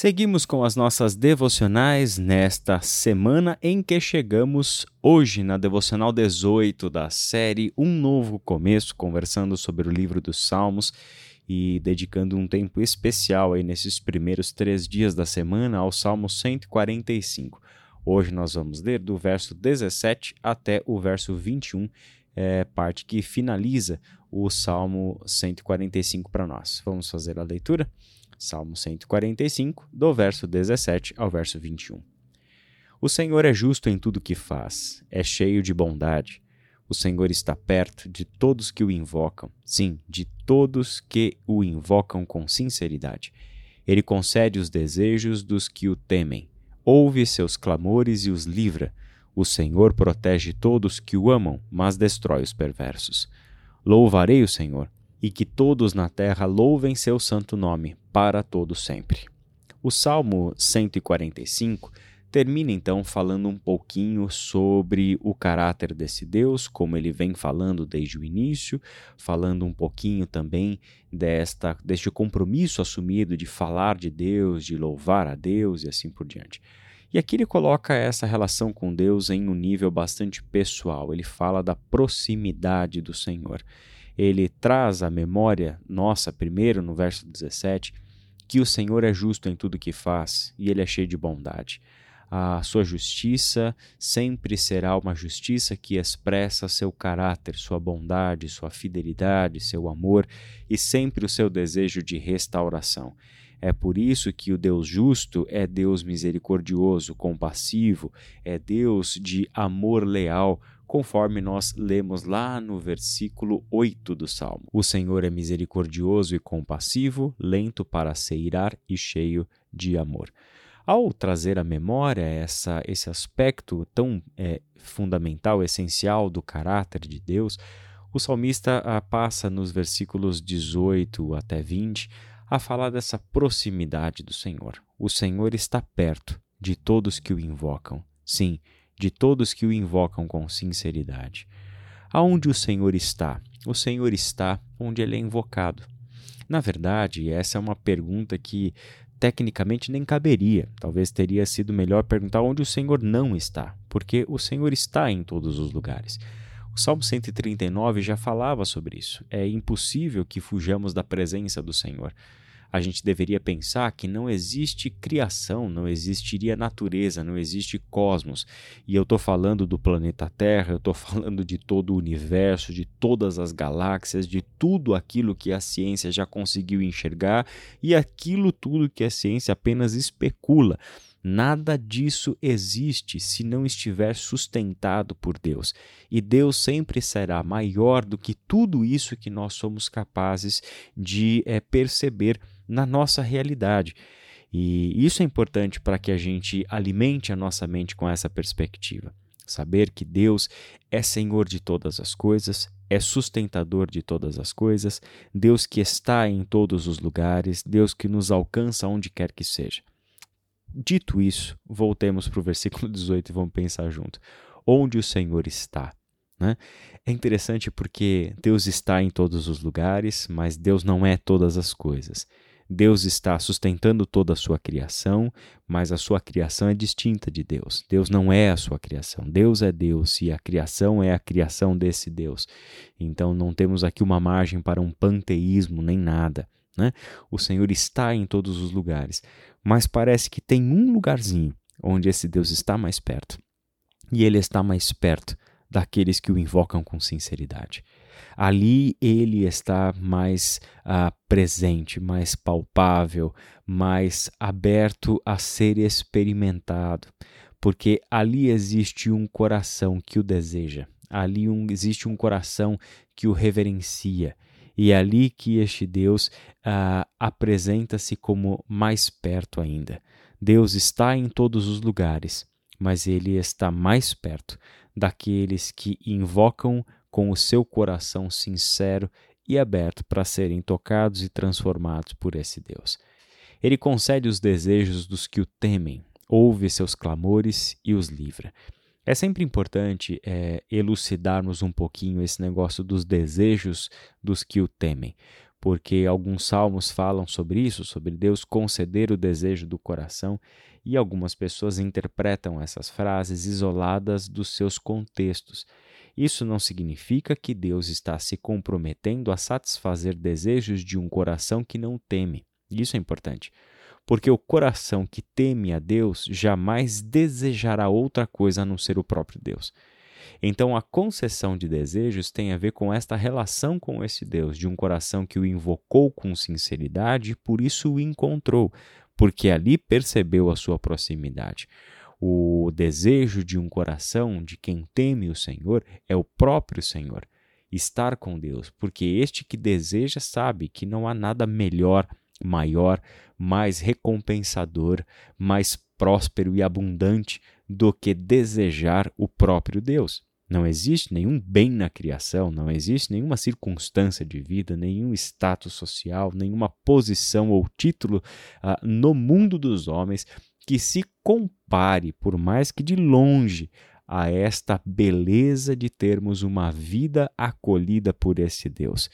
Seguimos com as nossas devocionais nesta semana em que chegamos hoje na devocional 18 da série Um Novo Começo, conversando sobre o livro dos Salmos e dedicando um tempo especial aí nesses primeiros três dias da semana ao Salmo 145. Hoje nós vamos ler do verso 17 até o verso 21, é, parte que finaliza o Salmo 145 para nós. Vamos fazer a leitura? Salmo 145, do verso 17 ao verso 21. O Senhor é justo em tudo que faz, é cheio de bondade. O Senhor está perto de todos que o invocam, sim, de todos que o invocam com sinceridade. Ele concede os desejos dos que o temem, ouve seus clamores e os livra. O Senhor protege todos que o amam, mas destrói os perversos. Louvarei o Senhor e que todos na terra louvem seu santo nome para todo sempre. O Salmo 145 termina então falando um pouquinho sobre o caráter desse Deus, como ele vem falando desde o início, falando um pouquinho também desta deste compromisso assumido de falar de Deus, de louvar a Deus e assim por diante. E aqui ele coloca essa relação com Deus em um nível bastante pessoal. Ele fala da proximidade do Senhor ele traz à memória nossa, primeiro no verso 17, que o Senhor é justo em tudo que faz e ele é cheio de bondade. A sua justiça sempre será uma justiça que expressa seu caráter, sua bondade, sua fidelidade, seu amor e sempre o seu desejo de restauração. É por isso que o Deus justo é Deus misericordioso, compassivo, é Deus de amor leal, conforme nós lemos lá no versículo 8 do Salmo. O Senhor é misericordioso e compassivo, lento para se irar e cheio de amor. Ao trazer à memória essa, esse aspecto tão é, fundamental, essencial do caráter de Deus, o salmista ah, passa nos versículos 18 até 20 a falar dessa proximidade do Senhor. O Senhor está perto de todos que o invocam. Sim, de todos que o invocam com sinceridade. Aonde o Senhor está? O Senhor está onde ele é invocado. Na verdade, essa é uma pergunta que tecnicamente nem caberia. Talvez teria sido melhor perguntar onde o Senhor não está, porque o Senhor está em todos os lugares. O Salmo 139 já falava sobre isso. É impossível que fujamos da presença do Senhor a gente deveria pensar que não existe criação, não existiria natureza, não existe cosmos. E eu estou falando do planeta Terra, eu estou falando de todo o universo, de todas as galáxias, de tudo aquilo que a ciência já conseguiu enxergar e aquilo tudo que a ciência apenas especula. Nada disso existe se não estiver sustentado por Deus. E Deus sempre será maior do que tudo isso que nós somos capazes de é, perceber na nossa realidade. E isso é importante para que a gente alimente a nossa mente com essa perspectiva. Saber que Deus é Senhor de todas as coisas, é sustentador de todas as coisas, Deus que está em todos os lugares, Deus que nos alcança onde quer que seja. Dito isso, voltemos para o versículo 18 e vamos pensar junto. Onde o Senhor está? Né? É interessante porque Deus está em todos os lugares, mas Deus não é todas as coisas. Deus está sustentando toda a sua criação, mas a sua criação é distinta de Deus. Deus não é a sua criação. Deus é Deus e a criação é a criação desse Deus. Então não temos aqui uma margem para um panteísmo nem nada. Né? O Senhor está em todos os lugares, mas parece que tem um lugarzinho onde esse Deus está mais perto. E ele está mais perto daqueles que o invocam com sinceridade. Ali ele está mais uh, presente, mais palpável, mais aberto a ser experimentado, porque ali existe um coração que o deseja, ali um, existe um coração que o reverencia. E é ali que este Deus uh, apresenta-se como mais perto ainda. Deus está em todos os lugares, mas ele está mais perto daqueles que invocam com o seu coração sincero e aberto para serem tocados e transformados por esse Deus. Ele concede os desejos dos que o temem, ouve seus clamores e os livra. É sempre importante é, elucidarmos um pouquinho esse negócio dos desejos dos que o temem, porque alguns salmos falam sobre isso, sobre Deus conceder o desejo do coração, e algumas pessoas interpretam essas frases isoladas dos seus contextos. Isso não significa que Deus está se comprometendo a satisfazer desejos de um coração que não teme. Isso é importante. Porque o coração que teme a Deus jamais desejará outra coisa a não ser o próprio Deus. Então, a concessão de desejos tem a ver com esta relação com esse Deus, de um coração que o invocou com sinceridade e por isso o encontrou, porque ali percebeu a sua proximidade. O desejo de um coração de quem teme o Senhor é o próprio Senhor, estar com Deus, porque este que deseja sabe que não há nada melhor, maior, mais recompensador, mais próspero e abundante do que desejar o próprio Deus. Não existe nenhum bem na criação, não existe nenhuma circunstância de vida, nenhum status social, nenhuma posição ou título uh, no mundo dos homens que se compare, por mais que de longe, a esta beleza de termos uma vida acolhida por esse Deus.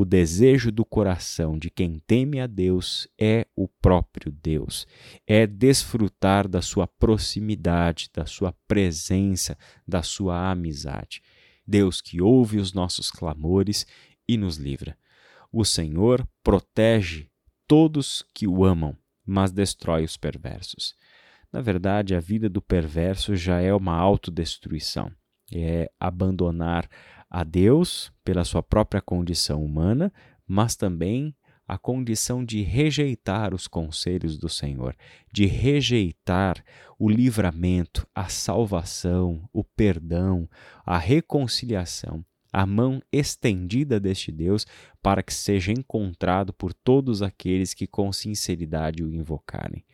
O desejo do coração de quem teme a Deus é o próprio Deus, é desfrutar da sua proximidade, da sua presença, da sua amizade. Deus que ouve os nossos clamores e nos livra. O Senhor protege todos que o amam, mas destrói os perversos. Na verdade, a vida do perverso já é uma autodestruição. É abandonar a Deus pela sua própria condição humana, mas também a condição de rejeitar os conselhos do Senhor, de rejeitar o livramento, a salvação, o perdão, a reconciliação, a mão estendida deste Deus para que seja encontrado por todos aqueles que com sinceridade o invocarem.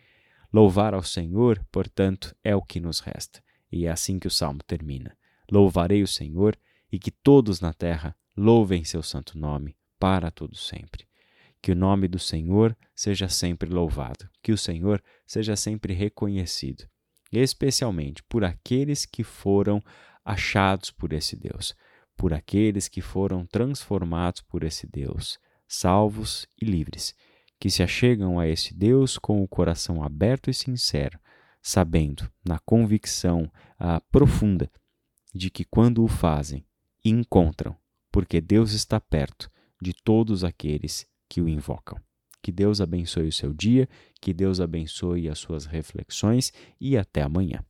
Louvar ao Senhor, portanto, é o que nos resta. E é assim que o salmo termina. Louvarei o Senhor e que todos na terra louvem seu santo nome para todo sempre. Que o nome do Senhor seja sempre louvado, que o Senhor seja sempre reconhecido, especialmente por aqueles que foram achados por esse Deus, por aqueles que foram transformados por esse Deus, salvos e livres, que se achegam a esse Deus com o coração aberto e sincero, sabendo, na convicção ah, profunda, de que quando o fazem, e encontram, porque Deus está perto de todos aqueles que o invocam. Que Deus abençoe o seu dia, que Deus abençoe as suas reflexões e até amanhã.